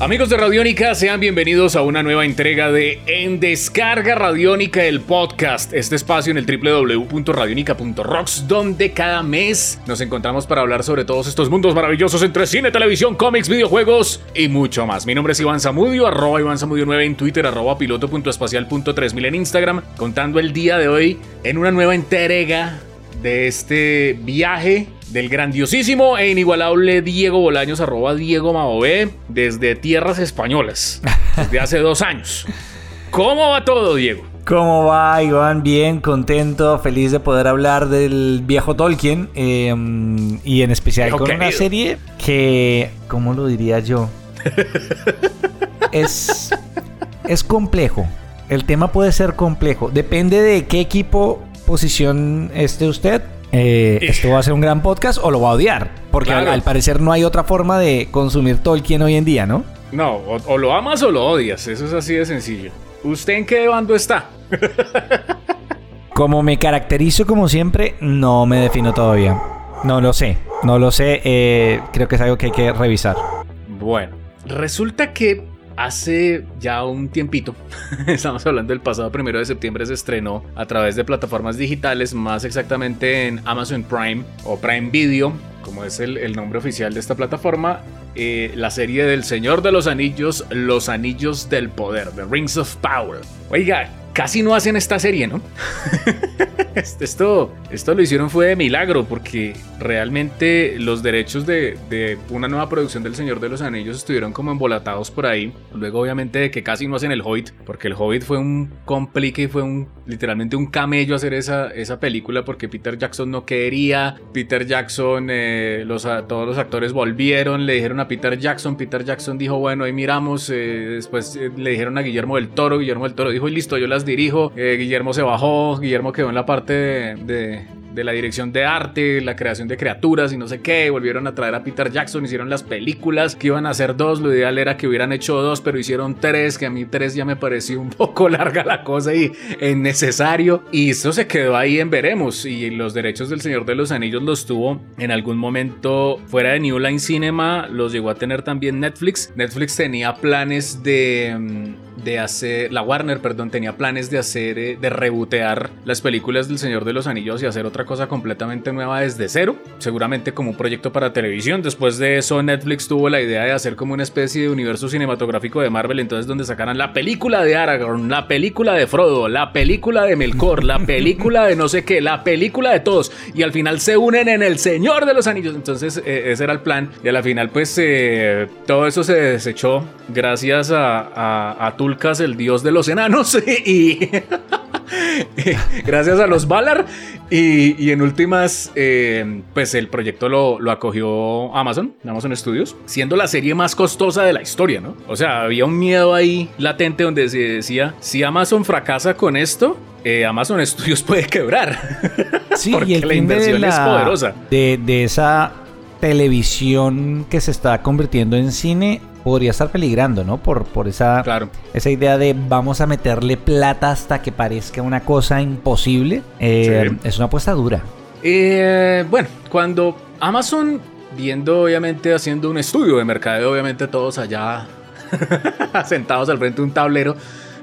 Amigos de Radiónica, sean bienvenidos a una nueva entrega de En Descarga Radiónica, el podcast, este espacio en el www.radionica.rocks, donde cada mes nos encontramos para hablar sobre todos estos mundos maravillosos entre cine, televisión, cómics, videojuegos y mucho más. Mi nombre es Iván Zamudio, arroba Iván Zamudio 9 en Twitter, arroba piloto.espacial.3000 en Instagram, contando el día de hoy en una nueva entrega de este viaje del grandiosísimo e inigualable Diego Bolaños, arroba Diego Maové, desde tierras españolas, desde hace dos años. ¿Cómo va todo, Diego? ¿Cómo va, Iván? Bien, contento, feliz de poder hablar del viejo Tolkien em, y en especial con una serie que, ¿cómo lo diría yo? es, es complejo. El tema puede ser complejo. Depende de qué equipo, posición esté usted eh, esto va a ser un gran podcast o lo va a odiar. Porque al, parecer no hay otra forma de consumir Tolkien hoy en día, ¿no? No, o, lo amas o lo odias. Eso es así de sencillo. ¿Usted en qué bando está? como me caracterizo como siempre, no me defino todavía. No lo sé. No lo sé. Eh, creo que es algo que hay que revisar. Bueno, resulta que hace ya un tiempito, estamos hablando del pasado primero de septiembre, se estrenó a través de plataformas digitales, más exactamente en Amazon Prime o Prime Video, como es el, nombre oficial de esta plataforma, eh, la serie del Señor de los Anillos, Los Anillos del Poder, The Rings of Power. Oiga, casi no hacen esta serie, ¿no? esto, esto lo hicieron fue de milagro porque realmente los derechos de, una nueva producción del Señor de los Anillos estuvieron como embolatados por ahí. Luego obviamente de que casi no hacen el Hobbit, porque el Hobbit fue un complique y fue un literalmente un camello hacer esa, esa película porque Peter Jackson no quería. Peter Jackson, eh, todos los actores volvieron, le dijeron a Peter Jackson, Peter Jackson dijo, bueno, ahí miramos, eh, después eh, le dijeron a Guillermo del Toro, Guillermo del Toro dijo, listo, yo las dirijo. Eh, Guillermo se bajó, Guillermo quedó en la parte de, de la dirección de arte, la creación de criaturas y no sé qué. Volvieron a traer a Peter Jackson, hicieron las películas que iban a hacer dos. Lo ideal era que hubieran hecho dos, pero hicieron tres, que a mí tres ya me pareció un poco larga la cosa y innecesario. Y eso se quedó ahí en veremos. Y los derechos del Señor de los Anillos los tuvo en algún momento fuera de New Line Cinema, los llegó a tener también Netflix. Netflix tenía planes de mm, de hacer, la Warner, perdón, tenía planes de hacer, eh, de rebotear las películas del Señor de los Anillos y hacer otra cosa completamente nueva desde cero, seguramente como un proyecto para televisión. Después de eso, Netflix tuvo la idea de hacer como una especie de universo cinematográfico de Marvel, entonces donde sacaran la película de Aragorn, la película de Frodo, la película de Melkor, la película de no sé qué, la película de todos, y al final se unen en el Señor de los Anillos. Entonces, eh, ese era el plan, y a la final, pues eh, todo eso se desechó gracias a, a, a el dios de los enanos, y gracias a los Valar. Y, en últimas, eh, pues el proyecto lo, lo, acogió Amazon, Amazon Studios, siendo la serie más costosa de la historia, ¿no? O sea, había un miedo ahí latente donde se decía, si Amazon fracasa con esto, eh, Amazon Studios puede quebrar. Sí, porque la inversión es poderosa. De, de esa televisión que se está convirtiendo en cine podría estar peligrando, ¿no? Por, por esa, esa idea de vamos a meterle plata hasta que parezca una cosa imposible. Eh, es una apuesta dura. Eh, bueno, cuando Amazon, viendo obviamente, haciendo un estudio de mercado, obviamente todos allá sentados al frente de un tablero,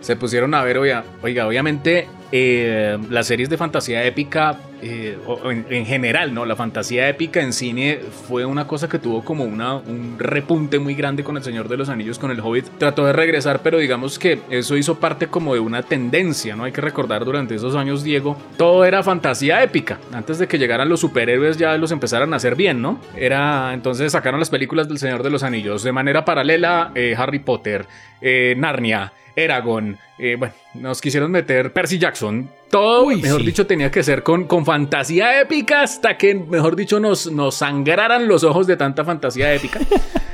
se pusieron a ver, oiga, oiga obviamente eh, las series de fantasía épica, eh, en, general, ¿no? La fantasía épica en cine fue una cosa que tuvo como una, un repunte muy grande con El Señor de los Anillos, con El Hobbit. Trató de regresar, pero digamos que eso hizo parte como de una tendencia, ¿no? Hay que recordar durante esos años, Diego, todo era fantasía épica. Antes de que llegaran los superhéroes ya los empezaran a hacer bien, ¿no? Era, entonces sacaron las películas del Señor de los Anillos. De manera paralela, eh, Harry Potter, Narnia. Eragon, eh, bueno, nos quisieron meter Percy Jackson. Todo, mejor dicho, tenía que ser con, con fantasía épica hasta que, mejor dicho, nos, nos sangraran los ojos de tanta fantasía épica.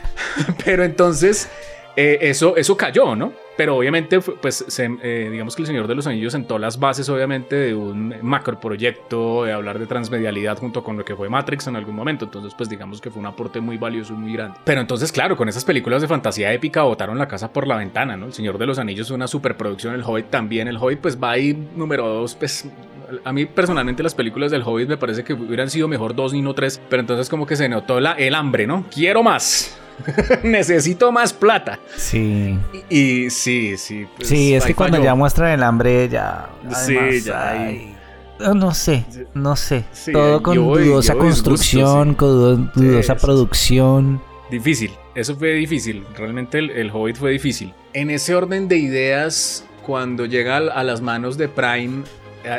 Pero entonces, eh, eso, eso cayó, ¿no? pero obviamente, pues, eh, digamos que el Señor de los Anillos sentó las bases, obviamente, de un macro proyecto, de hablar de transmedialidad junto con lo que fue Matrix en algún momento. Entonces, pues, digamos que fue un aporte muy valioso y muy grande. Pero entonces, claro, con esas películas de fantasía épica botaron la casa por la ventana, ¿no? El Señor de los Anillos es una superproducción, el Hobbit también. El Hobbit, pues, va ahí número dos, pues, a mí personalmente las películas del Hobbit me parece que hubieran sido mejor dos y no tres, pero entonces como que se notó la, el hambre, ¿no? Quiero más. Necesito más plata. Sí. Y, sí, sí. Pues, sí, es que cuando ya muestran el hambre ya... sí, ya No sé, no sé. Todo con dudosa construcción, con dudosa producción. Difícil, eso fue difícil. Realmente el, el Hobbit fue difícil. En ese orden de ideas, cuando llega a las manos de Prime,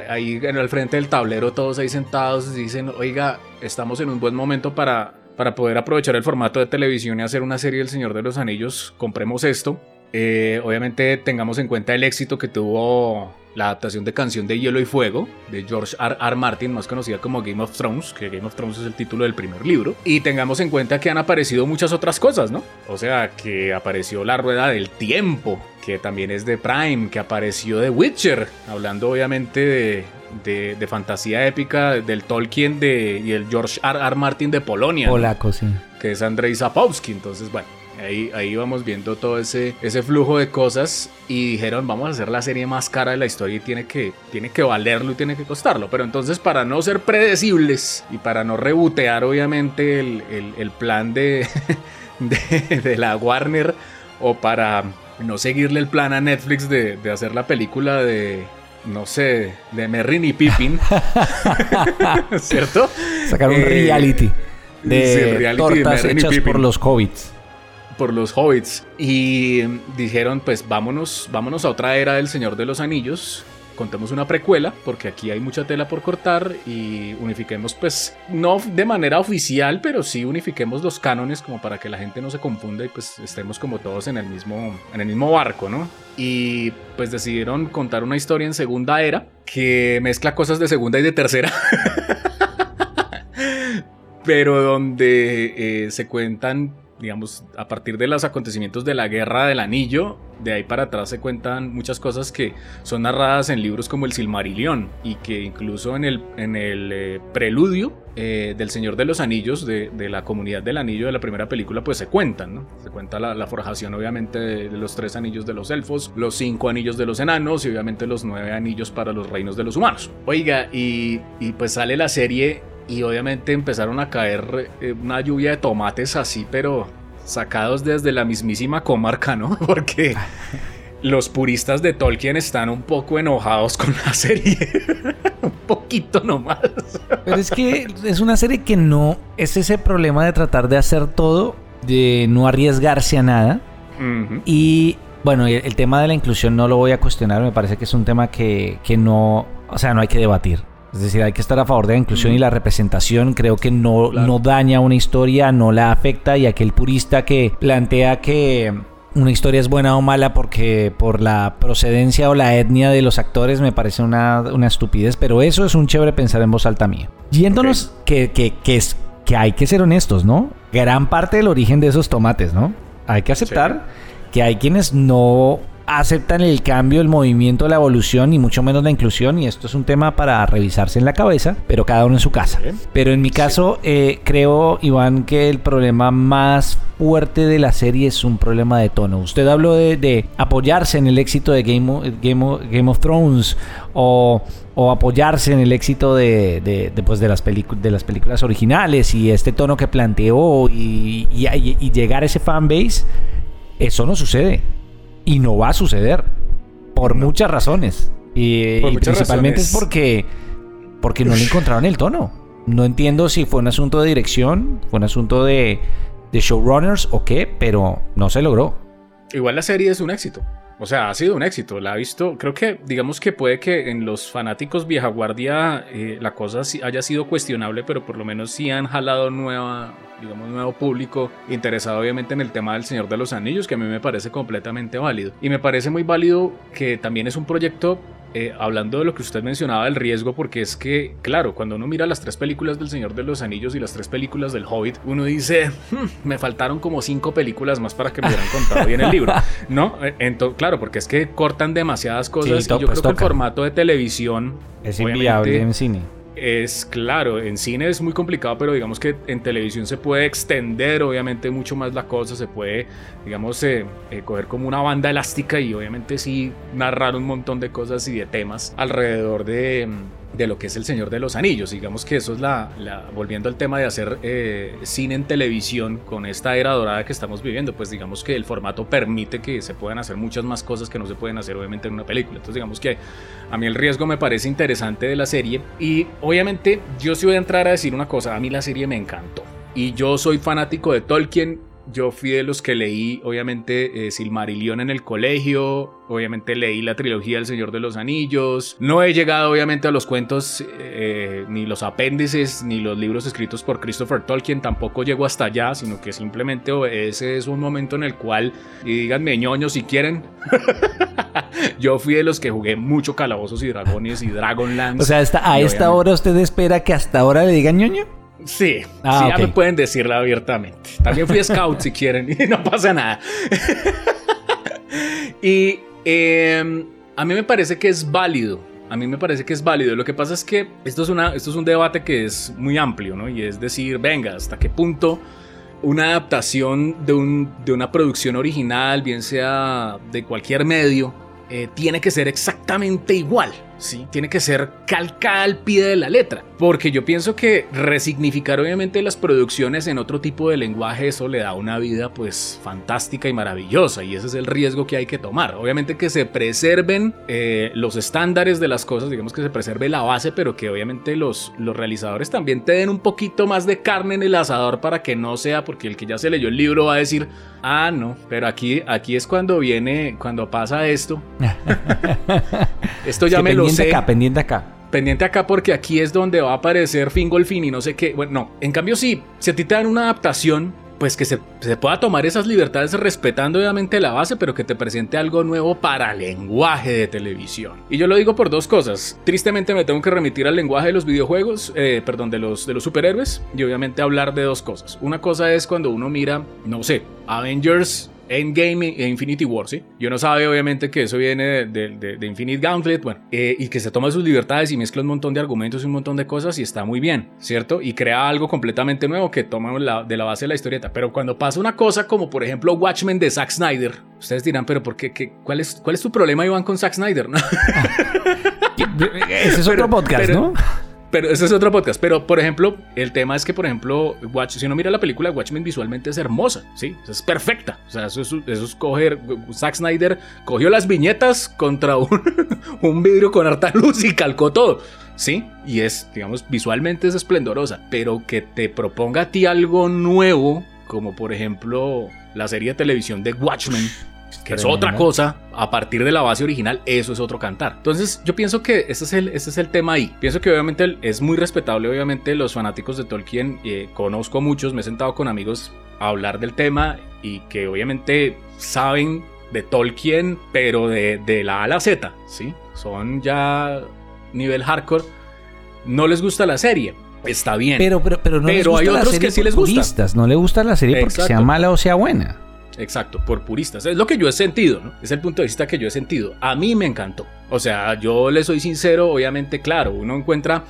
ahí en el frente del tablero, todos ahí sentados, dicen, oiga, estamos en un buen momento para, para poder aprovechar el formato de televisión y hacer una serie del Señor de los Anillos, compremos esto. Eh, obviamente tengamos en cuenta el éxito que tuvo la adaptación de Canción de Hielo y Fuego de George R. R. Martin, más conocida como Game of Thrones, que Game of Thrones es el título del primer libro. Y tengamos en cuenta que han aparecido muchas otras cosas, ¿no? O sea, que apareció La Rueda del Tiempo, que también es de Prime, que apareció The Witcher, hablando obviamente de, de, fantasía épica del Tolkien de, y el George R. R. Martin de Polonia. Polaco, sí. Que es Andrzej Sapowski. Entonces, bueno, Ahí, ahí vamos viendo todo ese, ese flujo de cosas y dijeron vamos a hacer la serie más cara de la historia y tiene que, tiene que valerlo y tiene que costarlo. Pero entonces para no ser predecibles y para no rebotear obviamente el, el, plan de, de, de, la Warner o para no seguirle el plan a Netflix de, de hacer la película de... No sé, de Merrin y Pippin. ¿Cierto? Sacar un eh, reality de reality tortas hechas por los hobbits por los hobbits y dijeron pues vámonos, vámonos a otra era del Señor de los Anillos. Contemos una precuela porque aquí hay mucha tela por cortar y unifiquemos pues no de manera oficial pero sí unifiquemos los cánones como para que la gente no se confunda y pues estemos como todos en el mismo en el mismo barco, ¿no? Y pues decidieron contar una historia en segunda era que mezcla cosas de segunda y de tercera. pero donde eh, se cuentan digamos, a partir de los acontecimientos de la Guerra del Anillo, de ahí para atrás se cuentan muchas cosas que son narradas en libros como el Silmarillion y que incluso en el, en el eh, preludio eh, del Señor de los Anillos, de, la comunidad del anillo de la primera película, pues se cuentan, ¿no? Se cuenta la, forjación obviamente de, los tres anillos de los elfos, los cinco anillos de los enanos y obviamente los nueve anillos para los reinos de los humanos. Oiga, y, y pues sale la serie y obviamente empezaron a caer eh, una lluvia de tomates así, pero sacados desde la mismísima comarca, ¿no? Porque los puristas de Tolkien están un poco enojados con la serie. un poquito nomás. Pero es que es una serie que no es ese problema de tratar de hacer todo, de no arriesgarse a nada. Y bueno, el, tema de la inclusión no lo voy a cuestionar, me parece que es un tema que, que no, o sea, no hay que debatir. Es decir, hay que estar a favor de la inclusión y la representación. Creo que no, no daña una historia, no la afecta. Y aquel purista que plantea que una historia es buena o mala porque por la procedencia o la etnia de los actores me parece una, estupidez. Pero eso es un chévere pensar en voz alta mía. Yéndonos que, que, es, que hay que ser honestos, ¿no? Gran parte del origen de esos tomates, ¿no? Hay que aceptar que hay quienes no aceptan el cambio, el movimiento, la evolución y mucho menos la inclusión. Y esto es un tema para revisarse en la cabeza, pero cada uno en su casa. Pero en mi caso, eh, creo, Iván, que el problema más fuerte de la serie es un problema de tono. Usted habló de, apoyarse en el éxito de Game of, Game of, Thrones o, apoyarse en el éxito de, de, pues, de, las de las películas originales y este tono que planteó y, y llegar a ese fanbase. Eso no sucede y no va a suceder. Por muchas razones. Y, principalmente es porque, porque no le encontraron el tono. No entiendo si fue un asunto de dirección, fue un asunto de, de showrunners o qué, pero no se logró. Igual la serie es un éxito. O sea, ha sido un éxito. La ha visto. Creo que, digamos que puede que en los fanáticos vieja guardia eh, la cosa haya sido cuestionable, pero por lo menos sí han jalado nueva, digamos, nuevo público interesado, obviamente, en el tema del Señor de los Anillos, que a mí me parece completamente válido. Y me parece muy válido que también es un proyecto eh, hablando de lo que usted mencionaba del riesgo, porque es que, claro, cuando uno mira las tres películas del Señor de los Anillos y las tres películas del Hobbit, uno dice, hmm, me faltaron como cinco películas más para que me hubieran contado bien el libro, ¿no? Eh, entonces, claro, porque es que cortan demasiadas cosas y yo creo que el formato de televisión es inviable en cine es claro, en cine es muy complicado, pero digamos que en televisión se puede extender obviamente mucho más la cosa, se puede, digamos, eh, eh, coger como una banda elástica y obviamente sí narrar un montón de cosas y de temas alrededor de de lo que es El Señor de los Anillos. Digamos que eso es la, volviendo al tema de hacer eh, cine en televisión con esta era dorada que estamos viviendo, pues digamos que el formato permite que se puedan hacer muchas más cosas que no se pueden hacer obviamente en una película. Entonces digamos que a mí el riesgo me parece interesante de la serie y obviamente yo sí voy a entrar a decir una cosa, a mí la serie me encantó. Y yo soy fanático de Tolkien, yo fui de los que leí, obviamente, eh, Silmarillion en el colegio. Obviamente leí la trilogía El Señor de los Anillos. No he llegado, obviamente, a los cuentos, eh, ni los apéndices, ni los libros escritos por Christopher Tolkien. Tampoco llego hasta allá, sino que simplemente ese es un momento en el cual, y díganme ñoño si quieren. yo fui de los que jugué mucho Calabozos y Dragones y Dragonlance. O sea, hasta a esta hora usted espera que hasta ahora le digan ñoño. Sí, ah, sí, ya me pueden decirla abiertamente. También fui scout si quieren y no pasa nada. y em, a mí me parece que es válido. A mí me parece que es válido. Lo que pasa es que esto es, una, esto es un debate que es muy amplio, ¿no? Y es decir, venga, ¿hasta qué punto una adaptación de, un, de una producción original, bien sea de cualquier medio, eh, tiene que ser exactamente igual? ¿Sí? Tiene que ser calcada al pie de la letra. Porque yo pienso que resignificar obviamente las producciones en otro tipo de lenguaje, eso le da una vida pues fantástica y maravillosa. Y ese es el riesgo que hay que tomar. Obviamente que se preserven eh, los estándares de las cosas, digamos que se preserve la base, pero que obviamente los, los realizadores también te den un poquito más de carne en el asador para que no sea, porque el que ya se leyó el libro va a decir, ah, no, pero aquí, aquí es cuando viene, cuando pasa esto. esto ya me lo pendiente acá, pendiente acá. Pendiente acá porque aquí es donde va a aparecer Fingolfin y no sé qué. Bueno, no. En cambio, sí, si a ti te dan una adaptación, pues que se, pueda tomar esas libertades respetando obviamente la base, pero que te presente algo nuevo para lenguaje de televisión. Y yo lo digo por dos cosas. Tristemente me tengo que remitir al lenguaje de los videojuegos, eh, perdón, de los, de los superhéroes, y obviamente hablar de dos cosas. Una cosa es cuando uno mira, no sé, Avengers Endgame e Infinity War, ¿sí? Yo no sabe, obviamente, que eso viene de, Infinite Gauntlet, bueno, eh, y que se toma sus libertades y mezcla un montón de argumentos y un montón de cosas y está muy bien, ¿cierto? Y crea algo completamente nuevo que toma de la base de la historieta. Pero cuando pasa una cosa como, por ejemplo, Watchmen de Zack Snyder, ustedes dirán, pero ¿por qué? qué cuál, es, ¿Cuál es tu problema, Iván, con Zack Snyder? Ese es otro podcast, ¿no? Pero ese es otro podcast. Pero, por ejemplo, el tema es que, por ejemplo, Watch, si uno mira la película, Watchmen visualmente es hermosa, ¿sí? Es perfecta. O sea, eso es, eso es coger... Zack Snyder cogió las viñetas contra un, un vidrio con harta luz y calcó todo. ¿sí? Y es, digamos, visualmente es esplendorosa, pero que te proponga a ti algo nuevo, como por ejemplo la serie de televisión de Watchmen, que es otra cosa, a partir de la base original, eso es otro cantar. Entonces, yo pienso que ese es el, ese es el tema ahí. Pienso que obviamente es muy respetable, obviamente, los fanáticos de Tolkien. Eh, conozco muchos, me he sentado con amigos a hablar del tema y que obviamente saben de Tolkien, pero de, de la A a la Z, ¿sí? Son ya nivel hardcore. No les gusta la serie, está bien. Pero, pero, pero no les gusta hay otros que sí les gusta. No le gusta la serie porque sea mala o sea buena. Exacto, por puristas. Es lo que yo he sentido, ¿no? Es el punto de vista que yo he sentido. A mí me encantó. O sea, yo le soy sincero, obviamente, claro, uno encuentra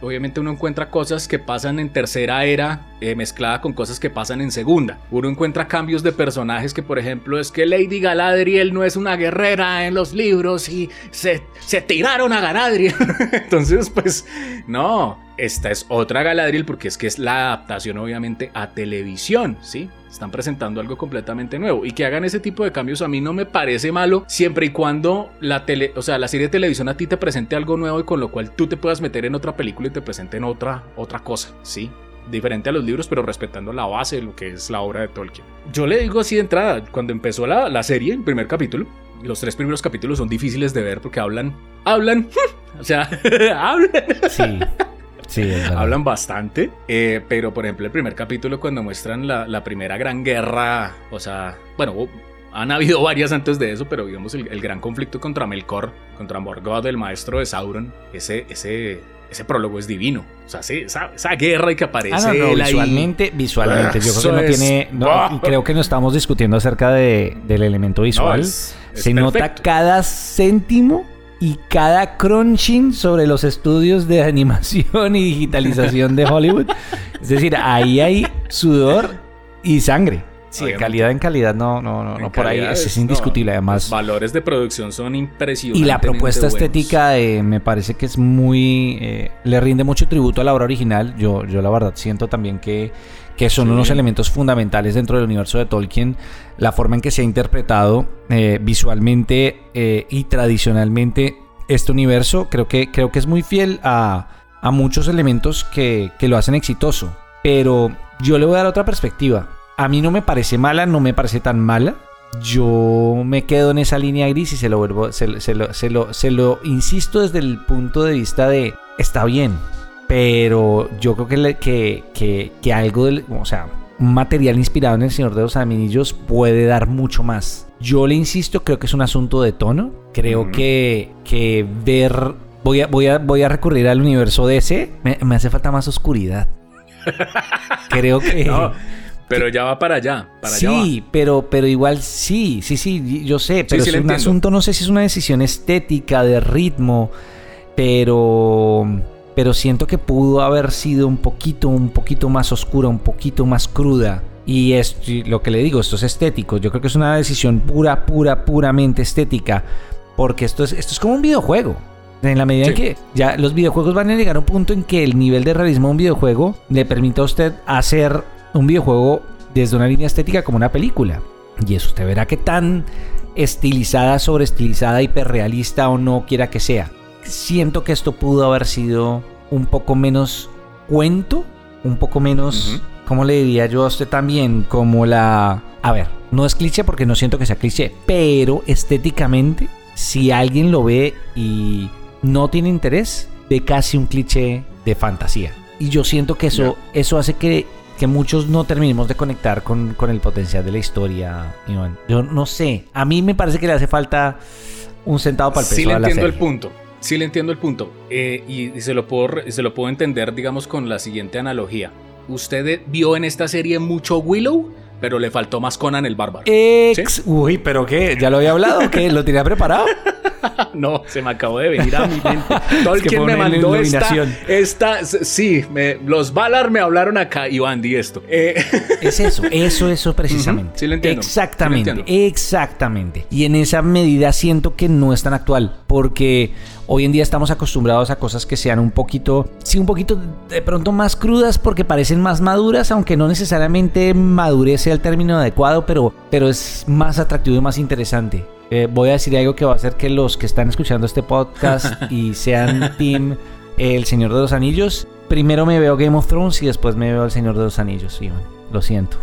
obviamente uno encuentra cosas que pasan en tercera era eh, mezclada con cosas que pasan en segunda. Uno encuentra cambios de personajes que, por ejemplo, es que Lady Galadriel no es una guerrera en los libros y se, se tiraron a Galadriel. Entonces, pues, no, esta es otra Galadriel porque es que es la adaptación obviamente a televisión, ¿sí? Están presentando algo completamente nuevo y que hagan ese tipo de cambios a mí no me parece malo siempre y cuando la tele, o sea, la serie de televisión a ti te presente algo nuevo y con lo cual tú te puedas meter en otra película y te presenten otra otra cosa, ¿sí? diferente a los libros, pero respetando la base de lo que es la obra de Tolkien. Yo le digo así de entrada, cuando empezó la, la serie, el primer capítulo, los tres primeros capítulos son difíciles de ver porque hablan, hablan, o sea, hablan. Sí. Hablan bastante, eh, pero por ejemplo el primer capítulo cuando muestran la, primera gran guerra, o sea, bueno, Han habido varias antes de eso, pero digamos el, gran conflicto contra Melkor, contra Morgoth, el maestro de Sauron, ese, ese, ese prólogo es divino. O sea, sí, esa, guerra que aparece. Ah, no, visualmente, visualmente. Yo creo que no tiene. No, creo que no estamos discutiendo acerca de, del elemento visual. Se nota cada céntimo y cada crunching sobre los estudios de animación y digitalización de Hollywood. Es decir, ahí hay sudor y sangre. Sí, de calidad en calidad no, no, no, no por ahí es, indiscutible. Además, los valores de producción son impresionantes. Y la propuesta estética me parece que es muy. Eh, le rinde mucho tributo a la obra original. Yo, yo la verdad siento también que, que son unos elementos fundamentales dentro del universo de Tolkien. La forma en que se ha interpretado eh, visualmente eh, y tradicionalmente este universo, creo que, creo que es muy fiel a, a muchos elementos que, que lo hacen exitoso. Pero yo le voy a dar otra perspectiva a mí no me parece mala, no me parece tan mala. Yo me quedo en esa línea gris y se lo, vuelvo, se, lo, se, lo, insisto desde el punto de vista de está bien, pero yo creo que, que, que, que algo, del, o sea, un material inspirado en El Señor de los Anillos puede dar mucho más. Yo le insisto, creo que es un asunto de tono. Creo que, que ver. Voy a, voy, a, voy a recurrir al universo DC. Me, me hace falta más oscuridad. creo que. Pero ya va para allá. Para sí, pero, pero igual sí, sí, sí, yo sé. Pero es un asunto, no sé si es una decisión estética, de ritmo, pero. Pero siento que pudo haber sido un poquito, un poquito más oscura, un poquito más cruda. Y es lo que le digo, esto es estético. Yo creo que es una decisión pura, pura, puramente estética. Porque esto es, esto es como un videojuego. En la medida en que ya los videojuegos van a llegar a un punto en que el nivel de realismo de un videojuego le permite a usted hacer un videojuego desde una línea estética como una película. Y eso usted verá que tan estilizada, sobreestilizada, hiperrealista o no quiera que sea. Siento que esto pudo haber sido un poco menos cuento, un poco menos, ¿cómo le diría yo a usted también? Como la... A ver, no es cliché porque no siento que sea cliché, pero estéticamente, si alguien lo ve y no tiene interés, ve casi un cliché de fantasía. Y yo siento que eso, eso hace que que muchos no terminemos de conectar con, el potencial de la historia, Iván. Yo no sé, a mí me parece que le hace falta un centavo para el peso Sí le entiendo el punto, sí le entiendo el punto. Eh, y, se, lo puedo, se lo puedo entender, digamos, con la siguiente analogía. ¿Usted vio en esta serie mucho Willow? pero le faltó más Conan el bárbaro. Ex. Uy, pero ¿qué? ¿Ya lo había hablado? ¿Qué? ¿Lo tenía preparado? no, se me acabó de venir a mi mente. Tolkien me mandó esta, esta. Sí, los Valar me hablaron acá, Iván, di esto. Eh, es eso, eso, eso precisamente. Sí, lo entiendo. Exactamente, exactamente. Y en esa medida siento que no es tan actual, porque Hoy en día estamos acostumbrados a cosas que sean un poquito, sí, un poquito de pronto más crudas porque parecen más maduras, aunque no necesariamente madurez sea el término adecuado, pero, pero es más atractivo y más interesante. Eh, voy a decir algo que va a hacer que los que están escuchando este podcast y sean team El Señor de los Anillos, primero me veo Game of Thrones y después me veo El Señor de los Anillos, Iván. Lo siento.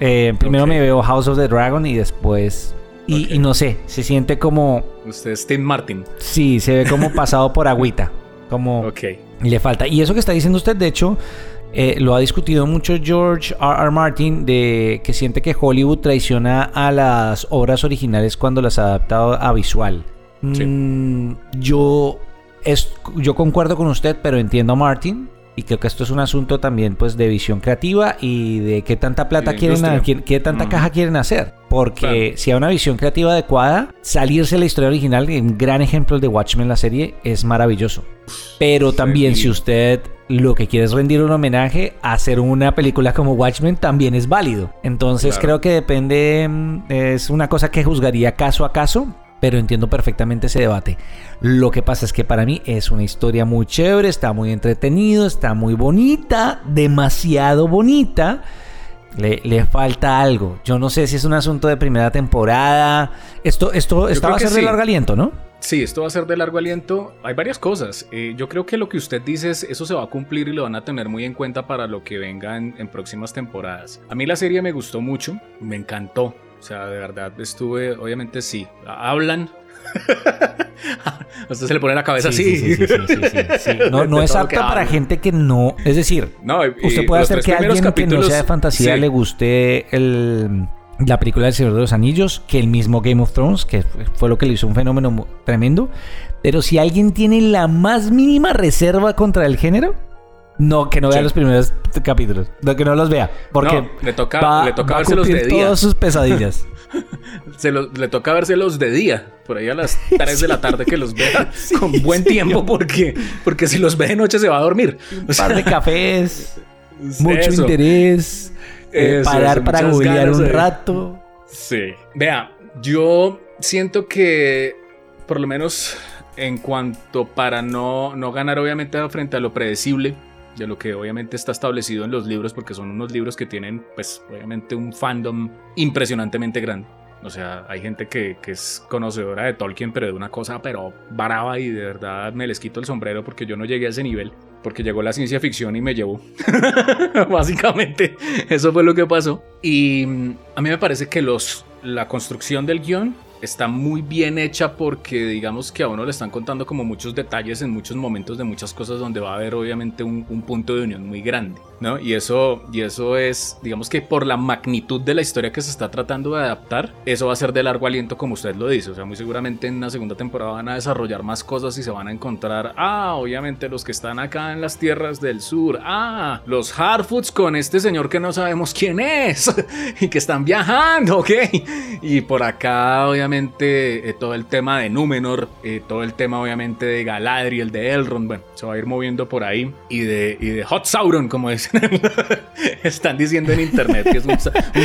Eh, primero me veo House of the Dragon y después y, no sé, se siente como... Usted es Tim Martin. Sí, se ve como pasado por agüita. Como Ok. le falta. Y eso que está diciendo usted, de hecho, eh, lo ha discutido mucho George R. R. Martin, de que siente que Hollywood traiciona a las obras originales cuando las ha adaptado a visual. Mm, yo, es, yo concuerdo con usted, pero entiendo a Martin. Y creo que esto es un asunto también pues de visión creativa y de qué tanta plata quieren, qué, qué tanta caja quieren hacer. Porque si hay una visión creativa adecuada, salirse de la historia original, un gran ejemplo de Watchmen, la serie, es maravilloso. Pero también si usted lo que quiere es rendir un homenaje, hacer una película como Watchmen también es válido. Entonces creo que depende, mm, es una cosa que juzgaría caso a caso pero entiendo perfectamente ese debate. Lo que pasa es que para mí es una historia muy chévere, está muy entretenido, está muy bonita, demasiado bonita. Le, le, falta algo. Yo no sé si es un asunto de primera temporada. Esto, esto, esto va a ser de largo aliento, ¿no? Sí, esto va a ser de largo aliento. Hay varias cosas. Eh, yo creo que lo que usted dice es eso se va a cumplir y lo van a tener muy en cuenta para lo que venga en, en próximas temporadas. A mí la serie me gustó mucho, me encantó. O sea, de verdad estuve, obviamente sí, hablan. A usted se le pone la cabeza así. Sí, sí, sí, No, no es apta para gente que no. Es decir, usted puede hacer que a alguien que no sea de fantasía le guste el, la película del Señor de los Anillos que el mismo Game of Thrones, que fue lo que le hizo un fenómeno tremendo. Pero si alguien tiene la más mínima reserva contra el género, no, que no vea los primeros capítulos. No, que no los vea. Porque le toca, le toca verse los de día. todas sus pesadillas. Se le toca verse de día. Por ahí a las 3 de la tarde que los vea con buen tiempo. Porque, porque si los ve de noche se va a dormir. Un par de cafés. mucho interés. Eh, parar para googlear un rato. Sí. Vea, yo siento que por lo menos en cuanto para no, no ganar obviamente frente a lo predecible de lo que obviamente está establecido en los libros, porque son unos libros que tienen, pues, obviamente un fandom impresionantemente grande. O sea, hay gente que, que, es conocedora de Tolkien, pero de una cosa, pero baraba y de verdad me les quito el sombrero porque yo no llegué a ese nivel, porque llegó la ciencia ficción y me llevó. Básicamente, eso fue lo que pasó. Y mm, a mí me parece que los, la construcción del guion está muy bien hecha porque digamos que a uno le están contando como muchos detalles en muchos momentos de muchas cosas donde va a haber obviamente un, punto de unión muy grande, ¿no? Y eso, y eso es, digamos que por la magnitud de la historia que se está tratando de adaptar, eso va a ser de largo aliento como usted lo dice, o sea, muy seguramente en una segunda temporada van a desarrollar más cosas y se van a encontrar, ah, obviamente los que están acá en las tierras del sur, ah, los Harfoots con este señor que no sabemos quién es y que están viajando, ok, y por acá obviamente eh, todo el tema de Númenor, eh, todo el tema obviamente de Galadriel, de Elrond, bueno, se va a ir moviendo por ahí. Y de, de Hot Sauron, como dicen, están diciendo en internet, que es un,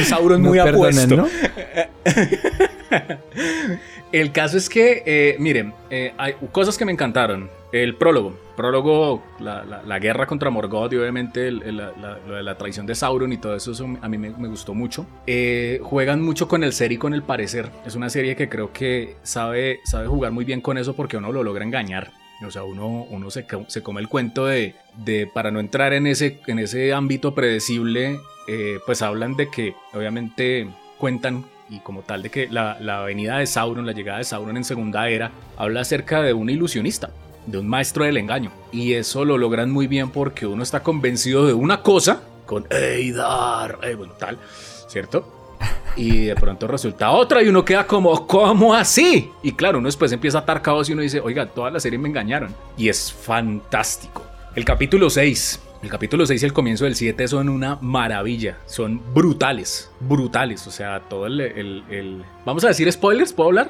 Sauron muy apuesto. El caso es que, eh, miren, eh, hay cosas que me encantaron. El prólogo, prólogo, la, guerra contra Morgoth y obviamente la, traición de Sauron y todo eso, a mí me, gustó mucho. Eh, juegan mucho con el ser y con el parecer. Es una serie que creo que sabe, sabe jugar muy bien con eso porque uno lo logra engañar. O sea, uno, uno se, se come el cuento de, de, para no entrar en ese, en ese ámbito predecible, pues hablan de que obviamente cuentan y como tal de que la, la venida de Sauron, la llegada de Sauron en Segunda Era, habla acerca de un ilusionista, de un maestro del engaño. Y eso lo logran muy bien porque uno está convencido de una cosa, con Eidar, eh, bueno, tal, ¿cierto? Y de pronto resulta otra y uno queda como, ¿cómo así? Y claro, uno después empieza a atar caos y uno dice, oiga, toda la serie me engañaron. Y es fantástico. El capítulo 6 el capítulo 6 y el comienzo del 7 son una maravilla, son brutales, brutales, o sea, todo el... Vamos a decir spoilers, ¿puedo hablar?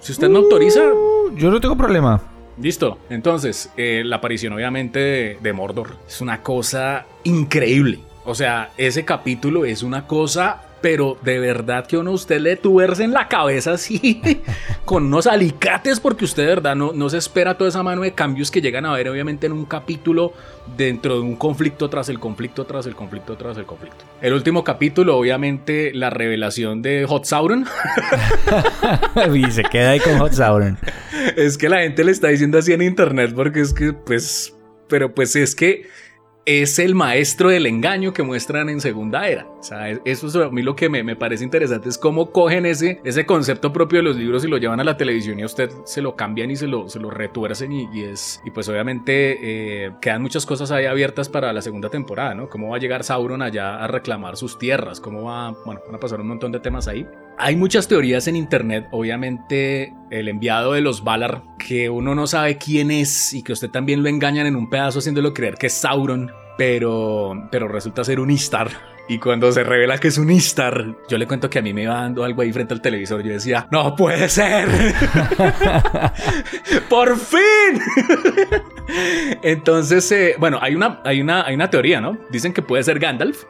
Si usted me autoriza... Uh, yo no tengo problema. Listo, entonces, eh, la aparición obviamente de, Mordor es una cosa increíble. O sea, ese capítulo es una cosa pero de verdad que uno usted le tuerce en la cabeza así con unos alicates porque usted de verdad no, no se espera toda esa mano de cambios que llegan a ver obviamente en un capítulo dentro de un conflicto tras el conflicto tras el conflicto tras el conflicto. El último capítulo obviamente la revelación de Hot Sauron. y se queda ahí con Hot Sauron. Es que la gente le está diciendo así en internet porque es que pues pero pues es que es el maestro del engaño que muestran en Segunda Era. O sea, eso es a mí lo que me, parece interesante, es cómo cogen ese, ese concepto propio de los libros y lo llevan a la televisión y a usted se lo cambian y se lo, se lo retuercen y, es, y pues obviamente eh, quedan muchas cosas ahí abiertas para la segunda temporada, ¿no? Cómo va a llegar Sauron allá a reclamar sus tierras, cómo va, bueno, van a pasar un montón de temas ahí. Hay muchas teorías en internet, obviamente el enviado de los Valar, que uno no sabe quién es y que usted también lo engañan en un pedazo haciéndolo creer que es Sauron, pero, pero resulta ser un Istar. Y cuando se revela que es un Istar, yo le cuento que a mí me iba dando algo ahí frente al televisor. Yo decía, no puede ser. Por fin. Entonces, eh, bueno, hay una, hay, una, hay una teoría, ¿no? Dicen que puede ser Gandalf,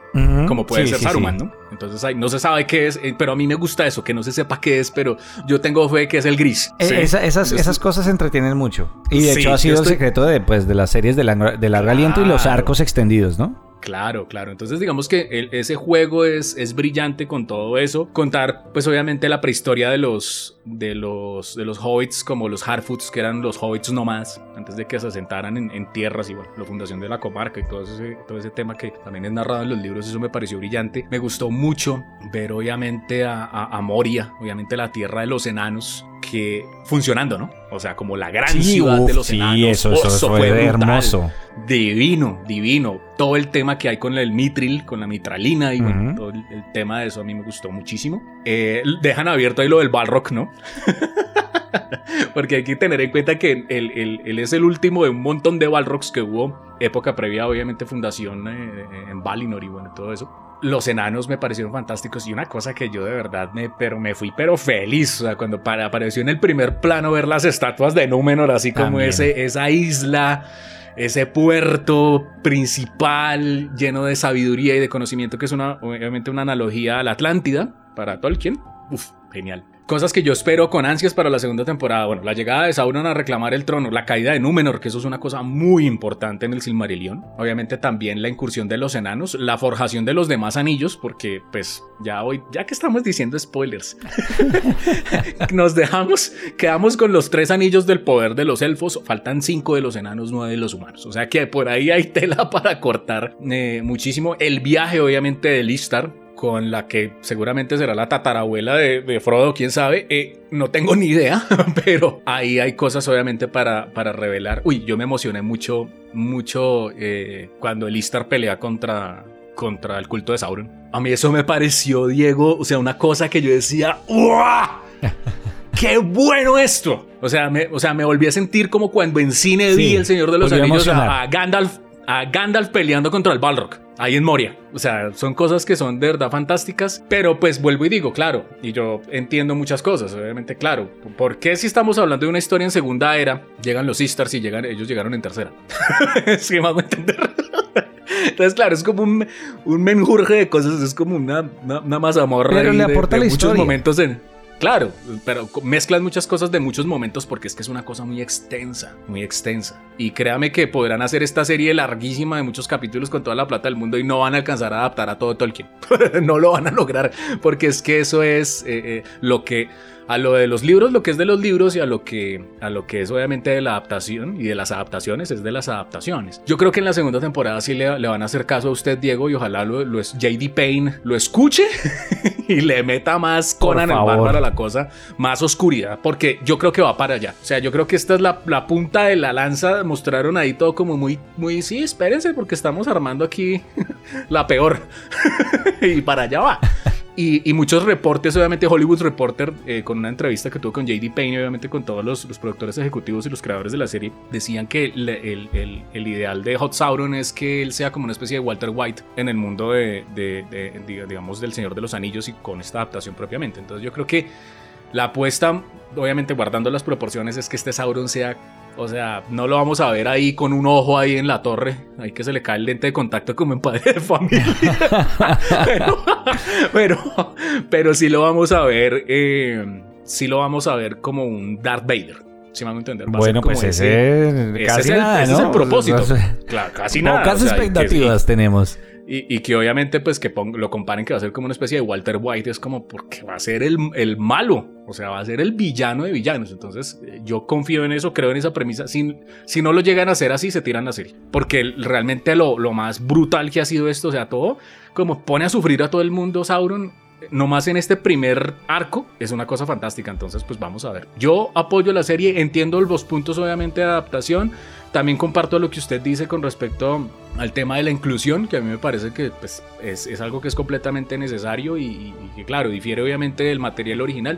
como puede ser Saruman, ¿no? Entonces no se sabe qué es, eh, pero a mí me gusta eso, que no se sepa qué es, pero yo tengo fe que es el gris. Eh, esas, esas cosas entretienen mucho. Y de hecho ha sido el secreto de, pues, de las series de, de largo aliento y los arcos extendidos, ¿no? Claro, claro. Entonces digamos que ese juego es, es brillante con todo eso. Contar, pues obviamente la prehistoria de los, de los, de los hobbits como los Harfoots, que eran los hobbits nomás, antes de que se asentaran en, tierras y bueno, la fundación de la comarca y todo ese, todo ese tema que también es narrado en los libros, eso me pareció brillante. Me gustó mucho ver obviamente a Moria, obviamente la tierra de los enanos, que funcionando, ¿no? O sea, como la gran ciudad de los enanos. Sí, eso, eso, fue, hermoso. Divino, divino. Todo el tema que hay con el mitril, con la mitralina y todo el, tema de eso a mí me gustó muchísimo. Eh, dejan abierto ahí lo del Balrog, ¿no? Porque hay que tener en cuenta que él, es el último de un montón de Balrogs que hubo, época previa, obviamente, fundación eh, en Valinor y bueno, todo eso los enanos me parecieron fantásticos y una cosa que yo de verdad me, pero me fui pero feliz, o sea, cuando apareció en el primer plano ver las estatuas de Númenor, así como ese, esa isla, ese puerto principal lleno de sabiduría y de conocimiento que es una, obviamente una analogía a la Atlántida para Tolkien. Uf, genial. Cosas que yo espero con ansias para la segunda temporada. Bueno, la llegada de Sauron a reclamar el trono, la caída de Númenor, que eso es una cosa muy importante en el Silmarillion. Obviamente también la incursión de los enanos, la forjación de los demás anillos, porque pues ya hoy, ya que estamos diciendo spoilers, nos dejamos, quedamos con los tres anillos del poder de los elfos, faltan cinco de los enanos, nueve de los humanos. O sea que por ahí hay tela para cortar eh, muchísimo. El viaje obviamente de Listar, con la que seguramente será la tatarabuela de, Frodo, quién sabe. Eh, no tengo ni idea, pero ahí hay cosas obviamente para, para revelar. Uy, yo me emocioné mucho, mucho eh, cuando el Istar pelea contra, contra el culto de Sauron. A mí eso me pareció, Diego, o sea, una cosa que yo decía, ¡Uah! ¡Qué bueno esto! O sea, me, o sea, me volví a sentir como cuando en cine vi El Señor de los Anillos a, Gandalf, a Gandalf peleando contra el Balrog ahí en Moria. O sea, son cosas que son de verdad fantásticas, pero pues vuelvo y digo, claro, y yo entiendo muchas cosas, obviamente, claro. ¿Por qué si estamos hablando de una historia en segunda era, llegan los Sisters y llegan, ellos llegaron en tercera? es que más a entender. Entonces, claro, es como un, un menjurje de cosas, es como una, una, mazamorra pero le aporta de, muchos momentos en... Claro, pero mezclan muchas cosas de muchos momentos porque es que es una cosa muy extensa, muy extensa. Y créame que podrán hacer esta serie larguísima de muchos capítulos con toda la plata del mundo y no van a alcanzar a adaptar a todo Tolkien. no lo van a lograr porque es que eso es eh, eh, lo que a lo de los libros, lo que es de los libros y a lo que, a lo que es obviamente de la adaptación y de las adaptaciones es de las adaptaciones. Yo creo que en la segunda temporada sí le, van a hacer caso a usted, Diego, y ojalá lo, lo JD Payne lo escuche y le meta más Conan el Bárbaro a la cosa, más oscuridad, porque yo creo que va para allá. O sea, yo creo que esta es la, la punta de la lanza. Mostraron ahí todo como muy, muy, sí, espérense, porque estamos armando aquí la peor. y para allá va. Y, muchos reportes, obviamente Hollywood Reporter, eh, con una entrevista que tuvo con JD Payne, obviamente con todos los, productores ejecutivos y los creadores de la serie, decían que el, ideal de Hot Sauron es que él sea como una especie de Walter White en el mundo de, de, digamos, del Señor de los Anillos y con esta adaptación propiamente. Entonces yo creo que la apuesta, obviamente guardando las proporciones, es que este Sauron sea o sea, no lo vamos a ver ahí con un ojo ahí en la torre, ahí que se le cae el lente de contacto como en padre de familia. pero, pero, sí lo vamos a ver, eh, sí lo vamos a ver como un Darth Vader. Si me a entender. bueno, pues ese, casi nada, ese es el propósito. claro, casi nada. Pocas expectativas tenemos. Y, que obviamente pues que lo comparen que va a ser como una especie de Walter White es como porque va a ser el, el malo, o sea, va a ser el villano de villanos. Entonces eh, yo confío en eso, creo en esa premisa. Si, si no lo llegan a hacer así, se tiran la serie. Porque realmente lo, lo más brutal que ha sido esto, o sea, todo como pone a sufrir a todo el mundo Sauron nomás en este primer arco es una cosa fantástica. Entonces, pues vamos a ver. Yo apoyo la serie, entiendo los puntos obviamente de adaptación. También comparto lo que usted dice con respecto al tema de la inclusión, que a mí me parece que pues, es, algo que es completamente necesario y, y que claro, difiere obviamente del material original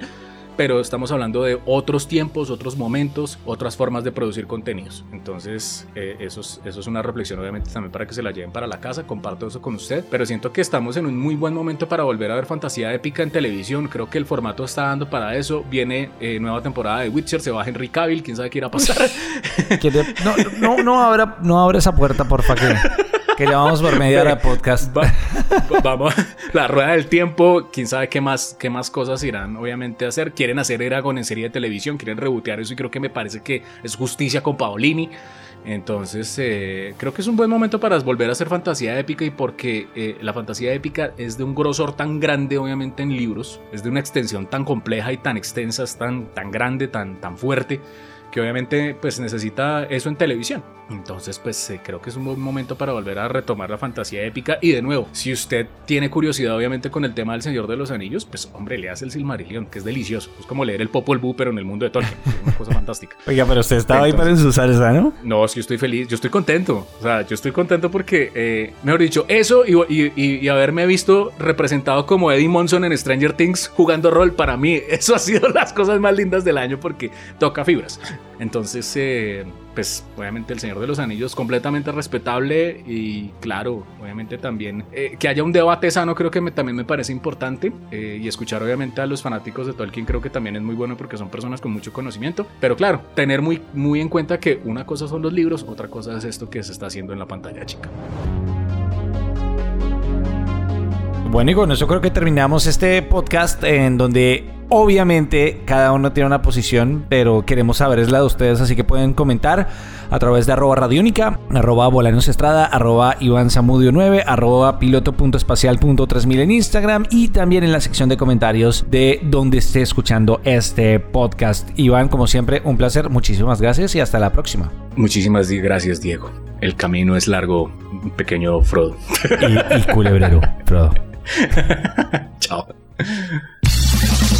pero estamos hablando de otros tiempos, otros momentos, otras formas de producir contenidos. Entonces, eh, eso, es, eso es una reflexión obviamente también para que se la lleven para la casa, comparto eso con usted, pero siento que estamos en un muy buen momento para volver a ver fantasía épica en televisión, creo que el formato está dando para eso, viene eh, nueva temporada de Witcher, se va Henry Cavill, quién sabe qué irá a pasar. no, no, no, abra, no abre esa puerta, por favor. Que ya vamos por media hora podcast. vamos, la rueda del tiempo, quién sabe qué más, qué más cosas irán obviamente a hacer. Quieren hacer Eragon en serie de televisión, quieren rebotear eso y creo que me parece que es justicia con Paolini. Entonces, eh, creo que es un buen momento para volver a hacer fantasía épica y porque eh, la fantasía épica es de un grosor tan grande, obviamente, en libros, es de una extensión tan compleja y tan extensa, es tan, tan grande, tan, tan fuerte que obviamente pues necesita eso en televisión. Entonces, pues eh, creo que es un buen momento para volver a retomar la fantasía épica. Y de nuevo, si usted tiene curiosidad, obviamente, con el tema del Señor de los Anillos, pues hombre, le hace el Silmarillion, que es delicioso. Es como leer el Popol Vuh, pero en el mundo de Tolkien. Es una cosa fantástica. Oiga, pero usted estaba ahí para su salsa, ¿no? No, es que yo estoy feliz, yo estoy contento. O sea, yo estoy contento porque, eh, mejor dicho, eso y, y, y, haberme visto representado como Eddie Monson en Stranger Things jugando rol, para mí, eso ha sido las cosas más lindas del año porque toca fibras. Entonces, eh, pues obviamente el Señor de los Anillos completamente respetable y claro, obviamente también eh, que haya un debate sano creo que también me parece importante eh, y escuchar obviamente a los fanáticos de Tolkien creo que también es muy bueno porque son personas con mucho conocimiento, pero claro, tener muy, muy en cuenta que una cosa son los libros, otra cosa es esto que se está haciendo en la pantalla chica. Bueno, y con eso creo que terminamos este podcast en donde obviamente cada uno tiene una posición, pero queremos saber es la de ustedes, así que pueden comentar a través de arroba radiónica, arroba Bolanos Estrada, arroba Iván Samudio 9, arroba piloto.espacial.3000 en Instagram y también en la sección de comentarios de donde esté escuchando este podcast. Iván, como siempre, un placer, muchísimas gracias y hasta la próxima. Muchísimas gracias, Diego. El camino es largo, pequeño Frodo. Y, y culebrero, Frodo. Chao.